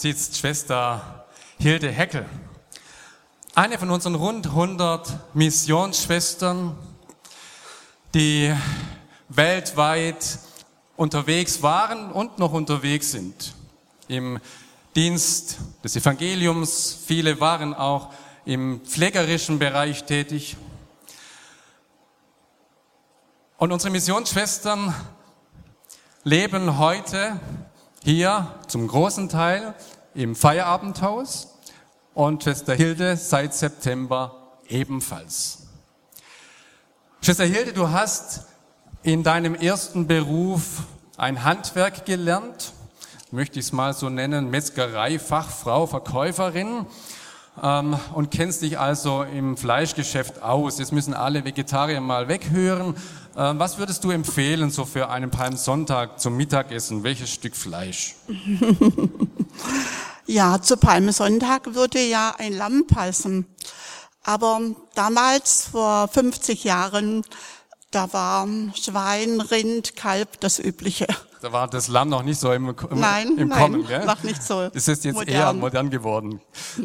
Sitzt Schwester Hilde Heckel. Eine von unseren rund 100 Missionsschwestern, die weltweit unterwegs waren und noch unterwegs sind. Im Dienst des Evangeliums. Viele waren auch im pflegerischen Bereich tätig. Und unsere Missionsschwestern leben heute hier zum großen Teil im Feierabendhaus und Schwester Hilde seit September ebenfalls. Schwester Hilde, du hast in deinem ersten Beruf ein Handwerk gelernt, möchte ich es mal so nennen, Metzgerei, Fachfrau, Verkäuferin ähm, und kennst dich also im Fleischgeschäft aus. Jetzt müssen alle Vegetarier mal weghören. Ähm, was würdest du empfehlen so für einen Palmsonntag zum Mittagessen? Welches Stück Fleisch? Ja, zu Palmsonntag würde ja ein Lamm passen. Aber damals, vor 50 Jahren, da war Schwein, Rind, Kalb das Übliche. Da war das Lamm noch nicht so im, im, Nein, im nein, Kommen, gell? noch nicht so Das ist jetzt modern. eher modern geworden.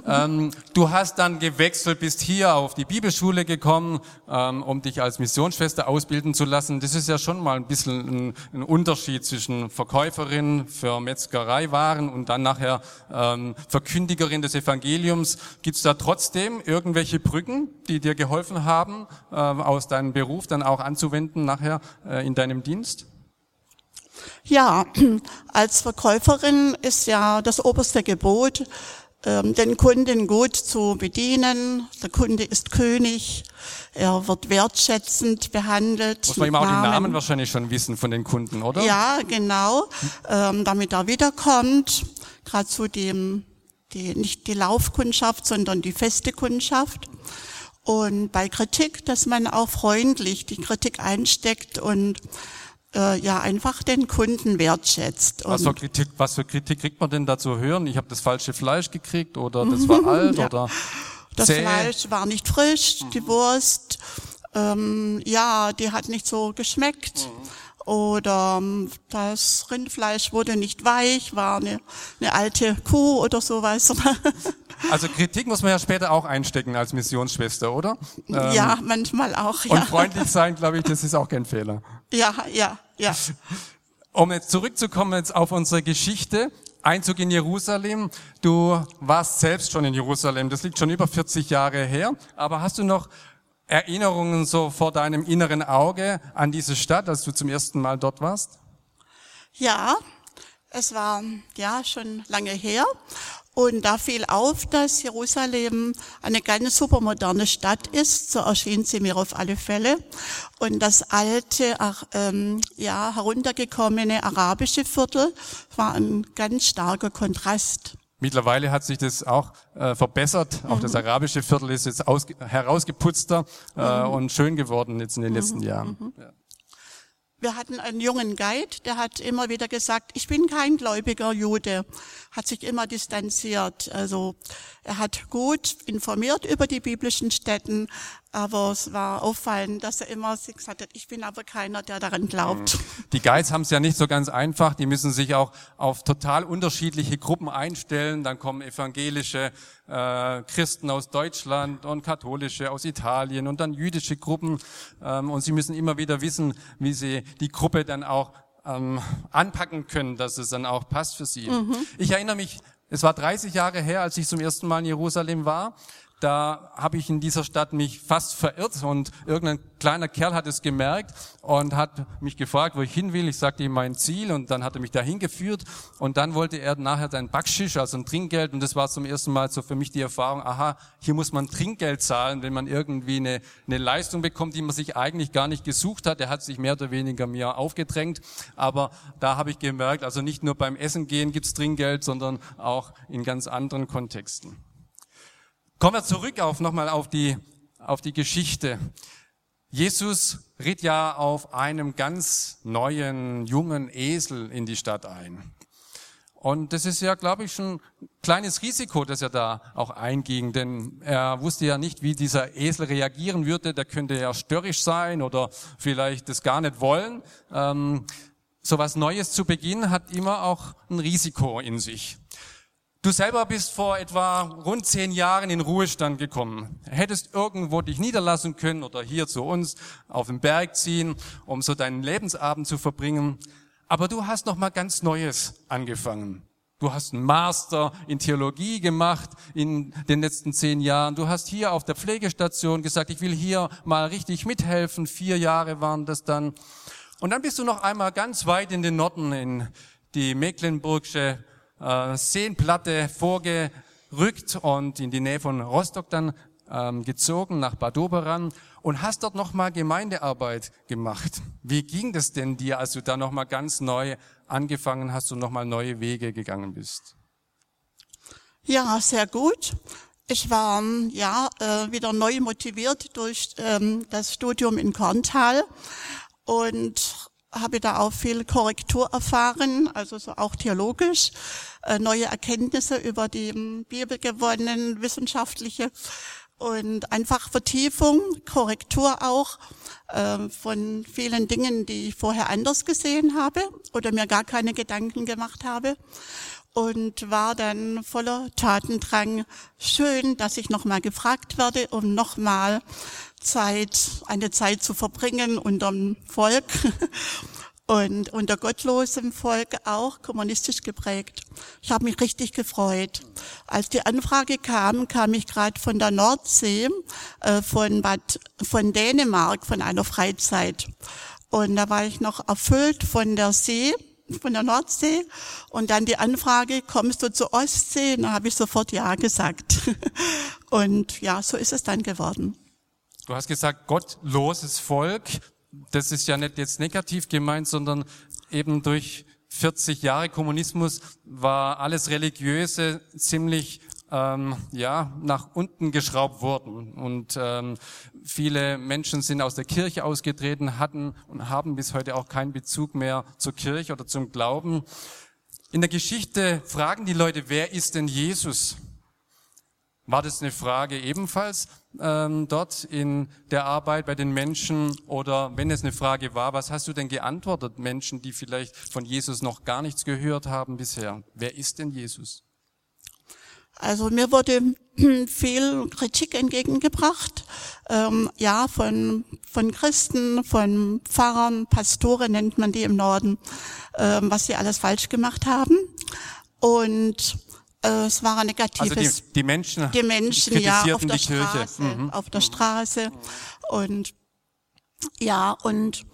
ähm, du hast dann gewechselt, bist hier auf die Bibelschule gekommen, ähm, um dich als Missionsschwester ausbilden zu lassen. Das ist ja schon mal ein bisschen ein, ein Unterschied zwischen Verkäuferin für Metzgereiwaren und dann nachher ähm, Verkündigerin des Evangeliums. Gibt es da trotzdem irgendwelche Brücken, die dir geholfen haben, äh, aus deinem Beruf dann auch anzuwenden nachher äh, in deinem Dienst? Ja, als Verkäuferin ist ja das oberste Gebot, ähm, den Kunden gut zu bedienen. Der Kunde ist König. Er wird wertschätzend behandelt. Muss man immer auch die Namen wahrscheinlich schon wissen von den Kunden, oder? Ja, genau. Ähm, damit er wiederkommt. Gerade zu dem, die, nicht die Laufkundschaft, sondern die feste Kundschaft. Und bei Kritik, dass man auch freundlich die Kritik einsteckt und äh, ja einfach den Kunden wertschätzt. Was für, Und Kritik, was für Kritik kriegt man denn da zu hören? Ich habe das falsche Fleisch gekriegt oder das war alt Ja. oder das zäh? Fleisch war nicht frisch, die Wurst, ähm, ja, die hat nicht so geschmeckt. Oder ähm, das Rindfleisch wurde nicht weich, war eine, eine alte Kuh oder sowas. Also Kritik muss man ja später auch einstecken als Missionsschwester, oder? Ähm, ja, manchmal auch. Und Ja, freundlich sein, glaube ich, das ist auch kein Fehler. Ja, ja. ja. Um jetzt zurückzukommen jetzt auf unsere Geschichte, Einzug in Jerusalem. Du warst selbst schon in Jerusalem. Das liegt schon über 40 Jahre her. Aber hast du noch Erinnerungen so vor deinem inneren Auge an diese Stadt, als du zum ersten Mal dort warst? Ja, es war ja schon lange her. Und da fiel auf, dass Jerusalem eine ganz supermoderne Stadt ist. So erschien sie mir auf alle Fälle. Und das alte, ähm, ja, heruntergekommene arabische Viertel war ein ganz starker Kontrast. Mittlerweile hat sich das auch äh, verbessert. Auch das arabische Viertel ist jetzt aus, herausgeputzter äh, und schön geworden jetzt in den letzten Jahren. Ja. Wir hatten einen jungen Guide, der hat immer wieder gesagt, ich bin kein gläubiger Jude, hat sich immer distanziert. Also er hat gut informiert über die biblischen Städten, aber es war auffallend, dass er immer sich gesagt hat, ich bin aber keiner, der daran glaubt. Die Guides haben es ja nicht so ganz einfach. Die müssen sich auch auf total unterschiedliche Gruppen einstellen. Dann kommen evangelische äh, Christen aus Deutschland und katholische aus Italien und dann jüdische Gruppen. Ähm, und sie müssen immer wieder wissen, wie sie die Gruppe dann auch ähm, anpacken können, dass es dann auch passt für sie. Ich erinnere mich, es war 30 Jahre her, als ich zum ersten Mal in Jerusalem war. Da habe ich in dieser Stadt mich fast verirrt und irgendein kleiner Kerl hat es gemerkt und hat mich gefragt, wo ich hin will. Ich sagte ihm mein Ziel und dann hat er mich dahin geführt und dann wollte er nachher sein Backschisch, also ein Trinkgeld und das war zum ersten Mal so für mich die Erfahrung, aha, hier muss man Trinkgeld zahlen, wenn man irgendwie eine, eine Leistung bekommt, die man sich eigentlich gar nicht gesucht hat. Er hat sich mehr oder weniger mir aufgedrängt, aber da habe ich gemerkt, also nicht nur beim Essen gehen gibt's Trinkgeld, sondern auch in ganz anderen Kontexten. Kommen wir zurück auf nochmal auf die, auf die Geschichte. Jesus ritt ja auf einem ganz neuen, jungen Esel in die Stadt ein. Und das ist ja, glaube ich, schon ein kleines Risiko, das er da auch einging, denn er wusste ja nicht, wie dieser Esel reagieren würde. Der könnte ja störrisch sein oder vielleicht das gar nicht wollen. Ähm, so was Neues zu beginnen hat immer auch ein Risiko in sich. Du selber bist vor etwa rund zehn Jahren in Ruhestand gekommen. Hättest irgendwo dich niederlassen können oder hier zu uns auf den Berg ziehen, um so deinen Lebensabend zu verbringen. Aber du hast noch mal ganz Neues angefangen. Du hast einen Master in Theologie gemacht in den letzten zehn Jahren. Du hast hier auf der Pflegestation gesagt, ich will hier mal richtig mithelfen. Vier Jahre waren das dann. Und dann bist du noch einmal ganz weit in den Norden, in die Mecklenburgische äh, Seenplatte vorgerückt und in die Nähe von Rostock dann ähm, gezogen nach Bad Oberan und hast dort nochmal Gemeindearbeit gemacht. Wie ging das denn dir, als du da nochmal ganz neu angefangen hast und nochmal neue Wege gegangen bist? Ja, sehr gut. Ich war ja äh, wieder neu motiviert durch ähm, das Studium in Korntal und habe da auch viel Korrektur erfahren, also so auch theologisch, äh, neue Erkenntnisse über die Bibel gewonnen, wissenschaftliche und einfach Vertiefung, Korrektur auch äh, von vielen Dingen, die ich vorher anders gesehen habe oder mir gar keine Gedanken gemacht habe und war dann voller Tatendrang. Schön, dass ich nochmal gefragt werde, um nochmal Zeit, eine Zeit zu verbringen unterm Volk und unter gottlosem Volk auch kommunistisch geprägt. Ich habe mich richtig gefreut. Als die Anfrage kam, kam ich gerade von der Nordsee, äh, von Bad, von Dänemark, von einer Freizeit. Und da war ich noch erfüllt von der See, von der Nordsee und dann die Anfrage, kommst du zur Ostsee? Und da habe ich sofort Ja gesagt. Und ja, so ist es dann geworden. Du hast gesagt, gottloses Volk. Das ist ja nicht jetzt negativ gemeint, sondern eben durch 40 Jahre Kommunismus war alles Religiöse ziemlich ähm, ja nach unten geschraubt worden und ähm, viele Menschen sind aus der Kirche ausgetreten, hatten und haben bis heute auch keinen Bezug mehr zur Kirche oder zum Glauben. In der Geschichte fragen die Leute, wer ist denn Jesus? War das eine Frage ebenfalls ähm, dort in der Arbeit bei den Menschen? Oder wenn es eine Frage war, was hast du denn geantwortet Menschen, die vielleicht von Jesus noch gar nichts gehört haben bisher? Wer ist denn Jesus? Also mir wurde viel Kritik entgegengebracht, ähm, ja, von, von Christen, von Pfarrern, Pastoren nennt man die im Norden, ähm, was sie alles falsch gemacht haben. Und es war ein negatives. Also die, die Menschen, die Menschen, ja, auf der Straße, mhm. auf der Straße und ja und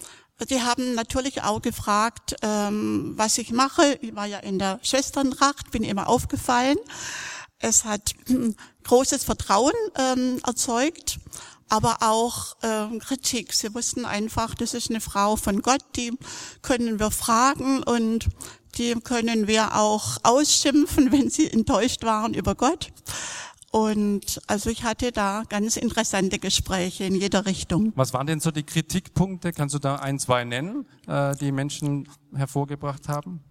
Sie haben natürlich auch gefragt, ähm, was ich mache. Ich war ja in der Schwesterntracht, bin immer aufgefallen. Es hat großes Vertrauen ähm, erzeugt, aber auch ähm, Kritik. Sie wussten einfach, das ist eine Frau von Gott, die können wir fragen und die können wir auch ausschimpfen, wenn sie enttäuscht waren über Gott. Und also ich hatte da ganz interessante Gespräche in jeder Richtung. Was waren denn so die Kritikpunkte? Kannst du da ein, zwei nennen, äh, die Menschen hervorgebracht haben?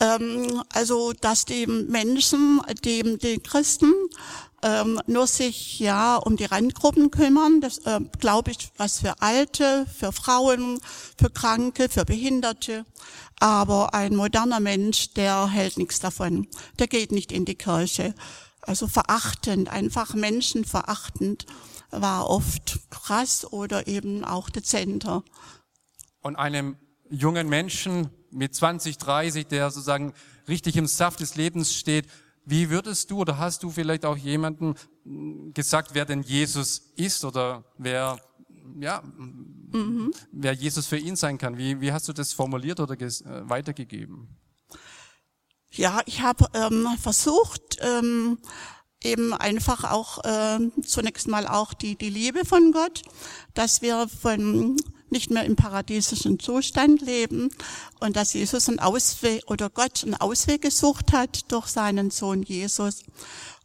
Ähm, also, dass die Menschen, die, die Christen, ähm, nur sich ja um die Randgruppen kümmern. Das äh, glaube ich, was für Alte, für Frauen, für Kranke, für Behinderte. Aber ein moderner Mensch, der hält nichts davon. Der geht nicht in die Kirche. Also verachtend, einfach menschenverachtend war oft krass oder eben auch dezenter. Und einem jungen Menschen mit 20, 30, der sozusagen richtig im Saft des Lebens steht, Wie würdest du oder hast du vielleicht auch jemanden gesagt, wer denn Jesus ist oder wer, ja, mhm. wer Jesus für ihn sein kann? Wie, wie hast du das formuliert oder äh, weitergegeben? Ja, ich habe ähm, versucht, ähm, eben einfach auch äh, zunächst mal auch die, die Liebe von Gott, dass wir von nicht mehr im paradiesischen Zustand leben und dass Jesus einen Ausweg oder Gott einen Ausweg gesucht hat durch seinen Sohn Jesus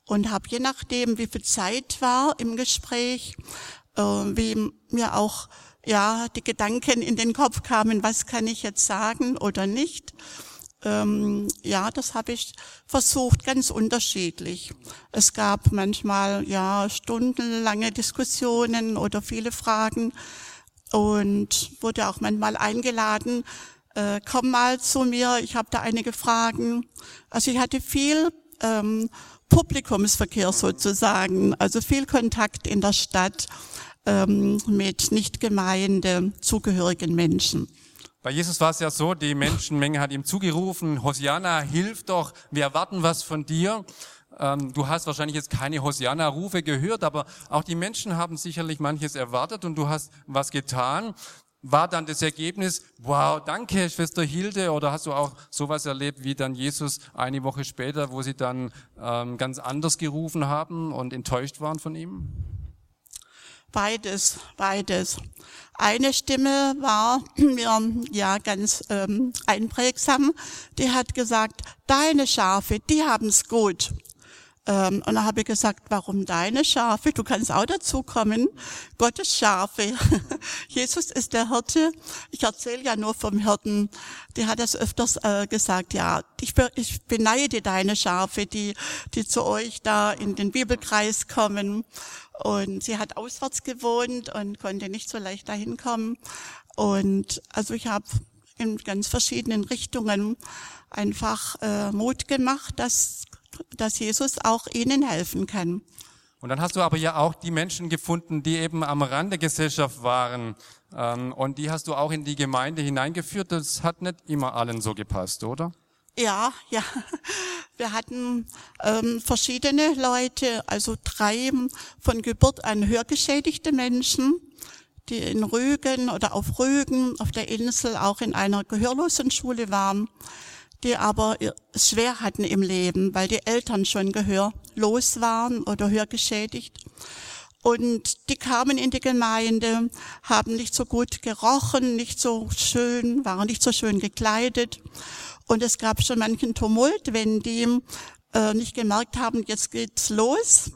und habe je nachdem, wie viel Zeit war im Gespräch, äh, wie mir auch ja die Gedanken in den Kopf kamen, was kann ich jetzt sagen oder nicht ähm, ja, das habe ich versucht, ganz unterschiedlich. Es gab manchmal ja stundenlange Diskussionen oder viele Fragen und wurde auch manchmal eingeladen, äh, komm mal zu mir, ich habe da einige Fragen. Also ich hatte viel ähm, Publikumsverkehr sozusagen, also viel Kontakt in der Stadt ähm, mit nicht gemeinde zugehörigen Menschen. Bei Jesus war es ja so, die Menschenmenge hat ihm zugerufen, Hosianna, hilf doch, wir erwarten was von dir. Ähm, du hast wahrscheinlich jetzt keine Hosianna-Rufe gehört, aber auch die Menschen haben sicherlich manches erwartet und du hast was getan. War dann das Ergebnis, wow, danke, Schwester Hilde, oder hast du auch sowas erlebt wie dann Jesus eine Woche später, wo sie dann ähm, ganz anders gerufen haben und enttäuscht waren von ihm? Beides, beides. Eine Stimme war mir ja ganz ähm, einprägsam. Die hat gesagt, deine Schafe, die haben's gut. Ähm, und da habe ich gesagt, warum deine Schafe? Du kannst auch dazu kommen. Gottes Schafe. Jesus ist der Hirte. Ich erzähle ja nur vom Hirten. Die hat das öfters äh, gesagt. Ja, ich, ich beneide deine Schafe, die, die zu euch da in den Bibelkreis kommen. Und sie hat auswärts gewohnt und konnte nicht so leicht dahin kommen. Und also ich habe in ganz verschiedenen Richtungen einfach äh, Mut gemacht, dass, dass Jesus auch ihnen helfen kann. Und dann hast du aber ja auch die Menschen gefunden, die eben am Rand der Gesellschaft waren. Ähm, und die hast du auch in die Gemeinde hineingeführt. Das hat nicht immer allen so gepasst, oder? Ja, ja. Wir hatten ähm, verschiedene Leute, also drei von Geburt an hörgeschädigte Menschen, die in Rügen oder auf Rügen, auf der Insel, auch in einer Gehörlosenschule waren, die aber schwer hatten im Leben, weil die Eltern schon gehörlos waren oder hörgeschädigt. Und die kamen in die Gemeinde, haben nicht so gut gerochen, nicht so schön, waren nicht so schön gekleidet. Und es gab schon manchen Tumult, wenn die äh, nicht gemerkt haben, jetzt geht's los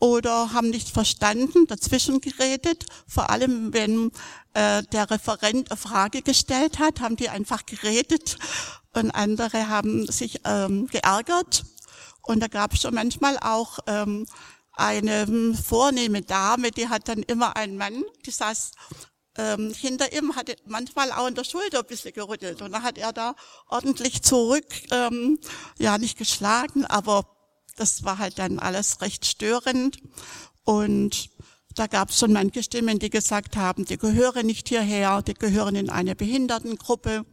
oder haben nicht verstanden, dazwischen geredet. Vor allem, wenn äh, der Referent eine Frage gestellt hat, haben die einfach geredet und andere haben sich ähm, geärgert. Und da gab es schon manchmal auch ähm, eine vornehme Dame, die hat dann immer einen Mann, die saß ähm, hinter ihm hatte manchmal auch in der Schulter ein bisschen gerüttelt. Und dann hat er da ordentlich zurück, ähm, ja nicht geschlagen, aber das war halt dann alles recht störend. Und da gab es schon manche Stimmen, die gesagt haben, die gehören nicht hierher, die gehören in eine Behindertengruppe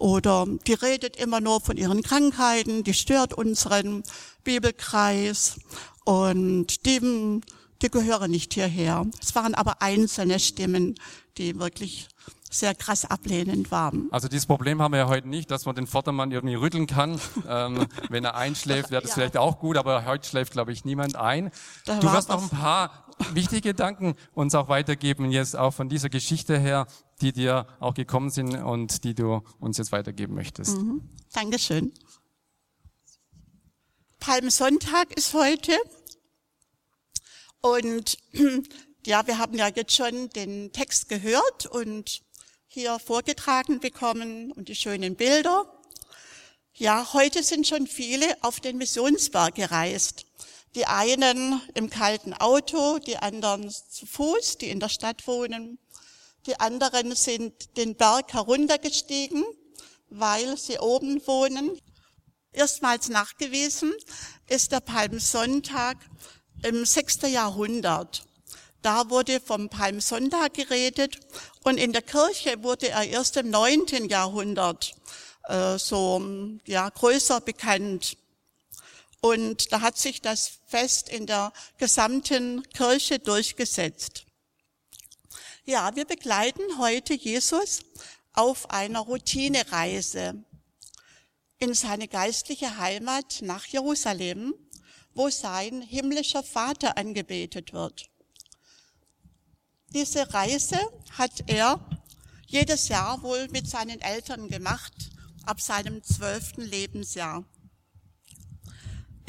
oder die redet immer nur von ihren Krankheiten, die stört unseren Bibelkreis und die die gehören nicht hierher. Es waren aber einzelne Stimmen, die wirklich sehr krass ablehnend waren. Also dieses Problem haben wir ja heute nicht, dass man den Vordermann irgendwie rütteln kann. ähm, wenn er einschläft, wäre das ja. vielleicht auch gut, aber heute schläft, glaube ich, niemand ein. Da du wirst noch ein paar wichtige Gedanken uns auch weitergeben, jetzt auch von dieser Geschichte her, die dir auch gekommen sind und die du uns jetzt weitergeben möchtest. Mhm. Dankeschön. Palmsonntag ist heute. Und ja, wir haben ja jetzt schon den Text gehört und hier vorgetragen bekommen und die schönen Bilder. Ja, heute sind schon viele auf den Missionsberg gereist. Die einen im kalten Auto, die anderen zu Fuß, die in der Stadt wohnen. Die anderen sind den Berg heruntergestiegen, weil sie oben wohnen. Erstmals nachgewiesen ist der Palmsonntag im 6. Jahrhundert. Da wurde vom Palmsonntag geredet und in der Kirche wurde er erst im 9. Jahrhundert äh, so ja größer bekannt. Und da hat sich das Fest in der gesamten Kirche durchgesetzt. Ja, wir begleiten heute Jesus auf einer Routinereise in seine geistliche Heimat nach Jerusalem, wo sein himmlischer Vater angebetet wird. Diese Reise hat er jedes Jahr wohl mit seinen Eltern gemacht, ab seinem zwölften Lebensjahr.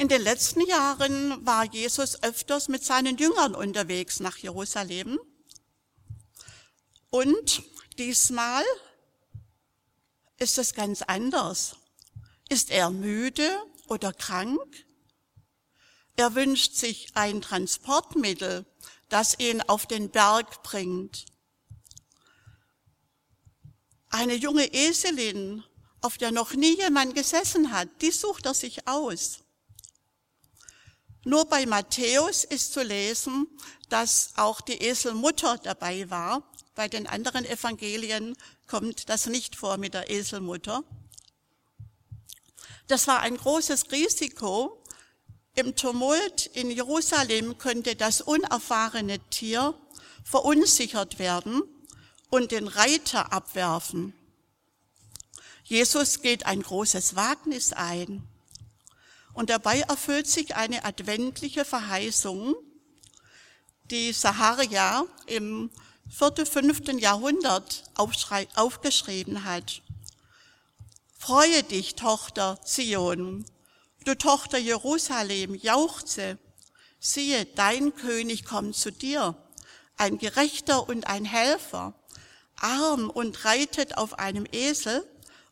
In den letzten Jahren war Jesus öfters mit seinen Jüngern unterwegs nach Jerusalem. Und diesmal ist es ganz anders. Ist er müde oder krank? Er wünscht sich ein Transportmittel, das ihn auf den Berg bringt. Eine junge Eselin, auf der noch nie jemand gesessen hat, die sucht er sich aus. Nur bei Matthäus ist zu lesen, dass auch die Eselmutter dabei war. Bei den anderen Evangelien kommt das nicht vor mit der Eselmutter. Das war ein großes Risiko. Im Tumult in Jerusalem könnte das unerfahrene Tier verunsichert werden und den Reiter abwerfen. Jesus geht ein großes Wagnis ein. Und dabei erfüllt sich eine adventliche Verheißung, die Saharia im vierten, fünften Jahrhundert aufgeschrieben hat. Freue dich, Tochter Zion, du Tochter Jerusalem, jauchze. Siehe, dein König kommt zu dir, ein Gerechter und ein Helfer, arm und reitet auf einem Esel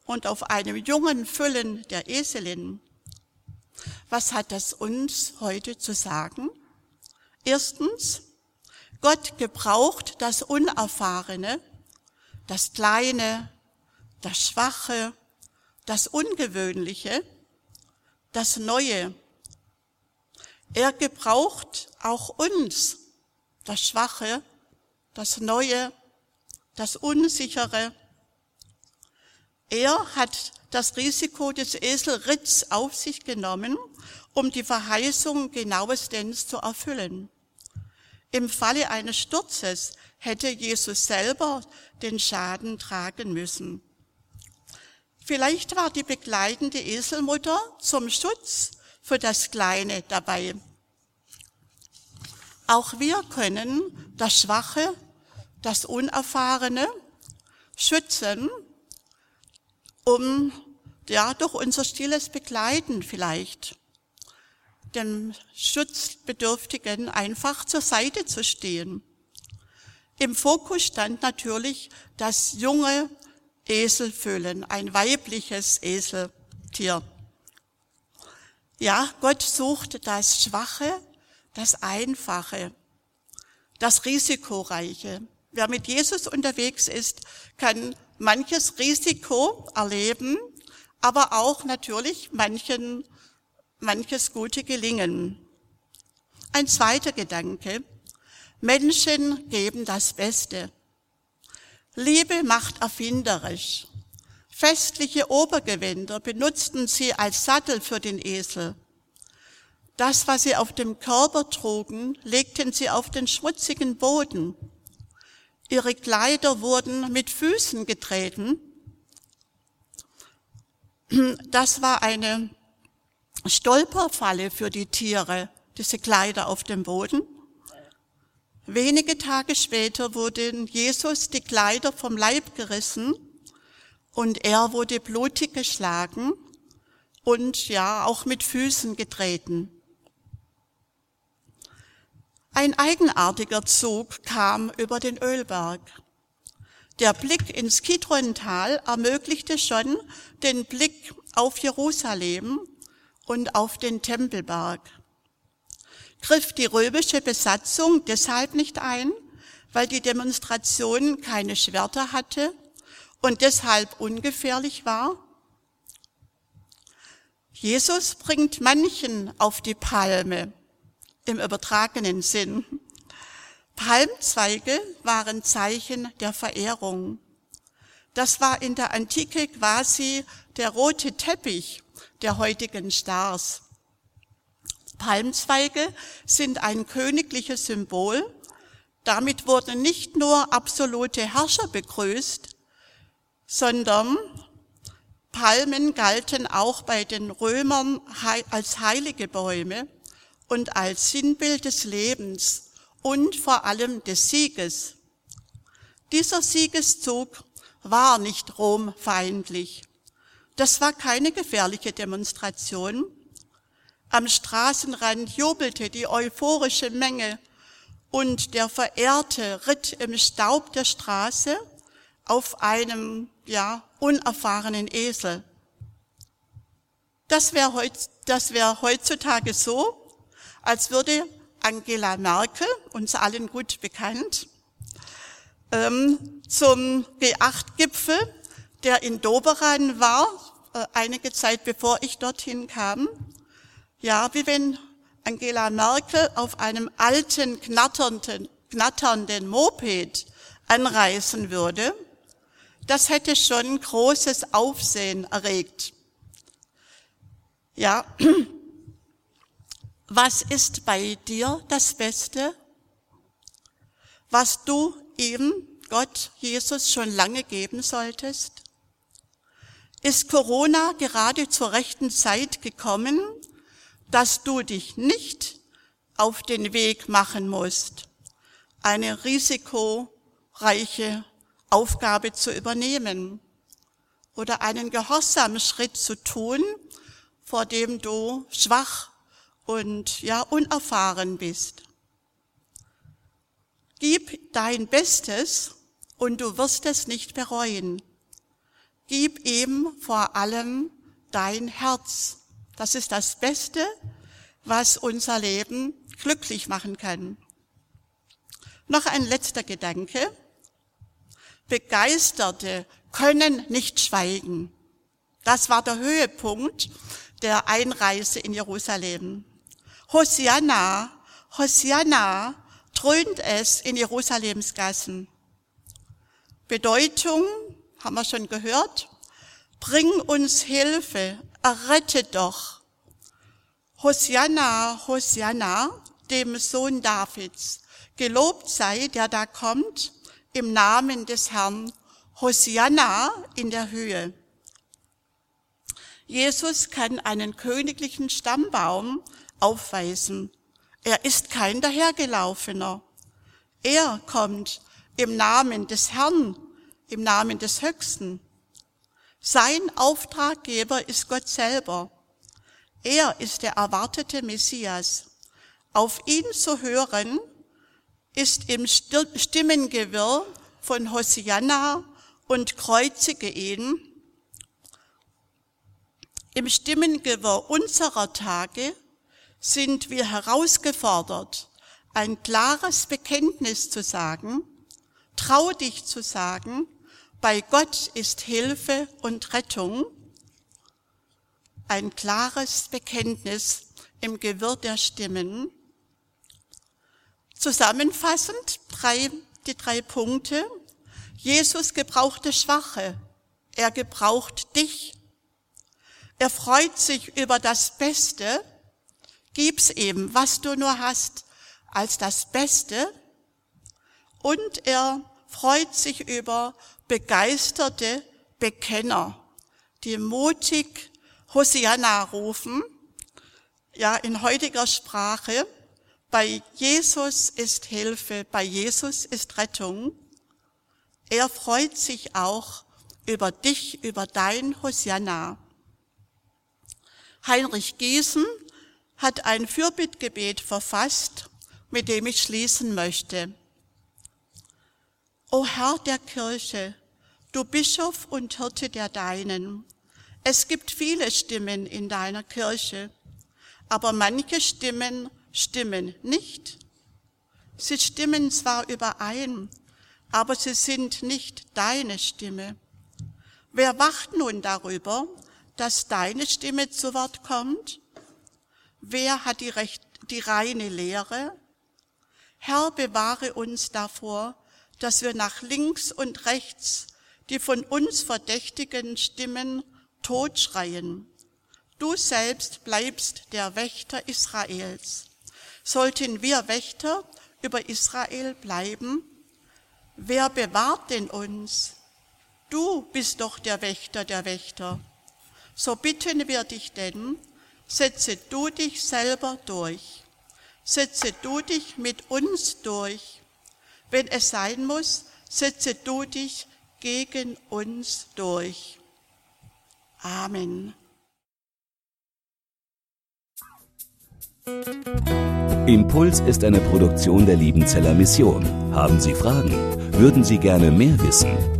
und auf einem jungen Füllen der Eselin. Was hat das uns heute zu sagen? Erstens, Gott gebraucht das Unerfahrene, das Kleine, das Schwache, das Ungewöhnliche, das Neue. Er gebraucht auch uns, das Schwache, das Neue, das Unsichere. Er hat das Risiko des Eselritts auf sich genommen, um die Verheißung genauestens zu erfüllen. Im Falle eines Sturzes hätte Jesus selber den Schaden tragen müssen. Vielleicht war die begleitende Eselmutter zum Schutz für das Kleine dabei. Auch wir können das Schwache, das Unerfahrene schützen um ja durch unser stilles Begleiten vielleicht dem Schutzbedürftigen einfach zur Seite zu stehen. Im Fokus stand natürlich das junge Eselfüllen, ein weibliches Eseltier. Ja, Gott sucht das Schwache, das Einfache, das Risikoreiche. Wer mit Jesus unterwegs ist, kann manches Risiko erleben, aber auch natürlich manchen, manches gute Gelingen. Ein zweiter Gedanke. Menschen geben das Beste. Liebe macht erfinderisch. Festliche Obergewänder benutzten sie als Sattel für den Esel. Das, was sie auf dem Körper trugen, legten sie auf den schmutzigen Boden. Ihre Kleider wurden mit Füßen getreten. Das war eine Stolperfalle für die Tiere, diese Kleider auf dem Boden. Wenige Tage später wurden Jesus die Kleider vom Leib gerissen und er wurde blutig geschlagen und ja auch mit Füßen getreten. Ein eigenartiger Zug kam über den Ölberg. Der Blick ins Kidrontal ermöglichte schon den Blick auf Jerusalem und auf den Tempelberg. Griff die römische Besatzung deshalb nicht ein, weil die Demonstration keine Schwerter hatte und deshalb ungefährlich war? Jesus bringt manchen auf die Palme im übertragenen Sinn. Palmzweige waren Zeichen der Verehrung. Das war in der Antike quasi der rote Teppich der heutigen Stars. Palmzweige sind ein königliches Symbol. Damit wurden nicht nur absolute Herrscher begrüßt, sondern Palmen galten auch bei den Römern als heilige Bäume und als Sinnbild des Lebens und vor allem des Sieges. Dieser Siegeszug war nicht romfeindlich. Das war keine gefährliche Demonstration. Am Straßenrand jubelte die euphorische Menge und der Verehrte ritt im Staub der Straße auf einem, ja, unerfahrenen Esel. Das wäre heutzutage so, als würde Angela Merkel, uns allen gut bekannt, ähm, zum G8-Gipfel, der in Doberan war, äh, einige Zeit bevor ich dorthin kam. Ja, wie wenn Angela Merkel auf einem alten, knatternden, knatternden Moped anreisen würde. Das hätte schon großes Aufsehen erregt. Ja, was ist bei dir das Beste? Was du ihm, Gott, Jesus, schon lange geben solltest? Ist Corona gerade zur rechten Zeit gekommen, dass du dich nicht auf den Weg machen musst, eine risikoreiche Aufgabe zu übernehmen oder einen gehorsamen Schritt zu tun, vor dem du schwach und ja unerfahren bist. Gib dein Bestes und du wirst es nicht bereuen. Gib ihm vor allem dein Herz. Das ist das Beste, was unser Leben glücklich machen kann. Noch ein letzter Gedanke. Begeisterte können nicht schweigen. Das war der Höhepunkt der Einreise in Jerusalem. Hosianna, Hosianna dröhnt es in Jerusalems Gassen. Bedeutung, haben wir schon gehört, bring uns Hilfe, errette doch. Hosianna, Hosianna, dem Sohn Davids, gelobt sei, der da kommt, im Namen des Herrn, Hosianna in der Höhe. Jesus kann einen königlichen Stammbaum aufweisen. Er ist kein dahergelaufener. Er kommt im Namen des Herrn, im Namen des Höchsten. Sein Auftraggeber ist Gott selber. Er ist der erwartete Messias. Auf ihn zu hören, ist im Stimmengewirr von Hosianna und kreuzige ihn. Im Stimmengewirr unserer Tage sind wir herausgefordert, ein klares Bekenntnis zu sagen, trau dich zu sagen, bei Gott ist Hilfe und Rettung, ein klares Bekenntnis im Gewirr der Stimmen. Zusammenfassend drei, die drei Punkte. Jesus gebrauchte Schwache. Er gebraucht dich. Er freut sich über das Beste, Gib's eben, was du nur hast, als das Beste. Und er freut sich über begeisterte Bekenner, die mutig Hosianna rufen, ja, in heutiger Sprache, bei Jesus ist Hilfe, bei Jesus ist Rettung. Er freut sich auch über dich, über dein Hosianna. Heinrich Giesen hat ein Fürbittgebet verfasst, mit dem ich schließen möchte. O Herr der Kirche, du Bischof und Hirte der Deinen, es gibt viele Stimmen in deiner Kirche, aber manche Stimmen stimmen nicht. Sie stimmen zwar überein, aber sie sind nicht deine Stimme. Wer wacht nun darüber, dass deine Stimme zu Wort kommt? Wer hat die, recht, die reine Lehre? Herr, bewahre uns davor, dass wir nach links und rechts die von uns verdächtigen Stimmen totschreien. Du selbst bleibst der Wächter Israels. Sollten wir Wächter über Israel bleiben? Wer bewahrt denn uns? Du bist doch der Wächter der Wächter. So bitten wir dich denn, setze du dich selber durch. Setze du dich mit uns durch. Wenn es sein muss, setze du dich gegen uns durch. Amen. Impuls ist eine Produktion der Liebenzeller Mission. Haben Sie Fragen? Würden Sie gerne mehr wissen?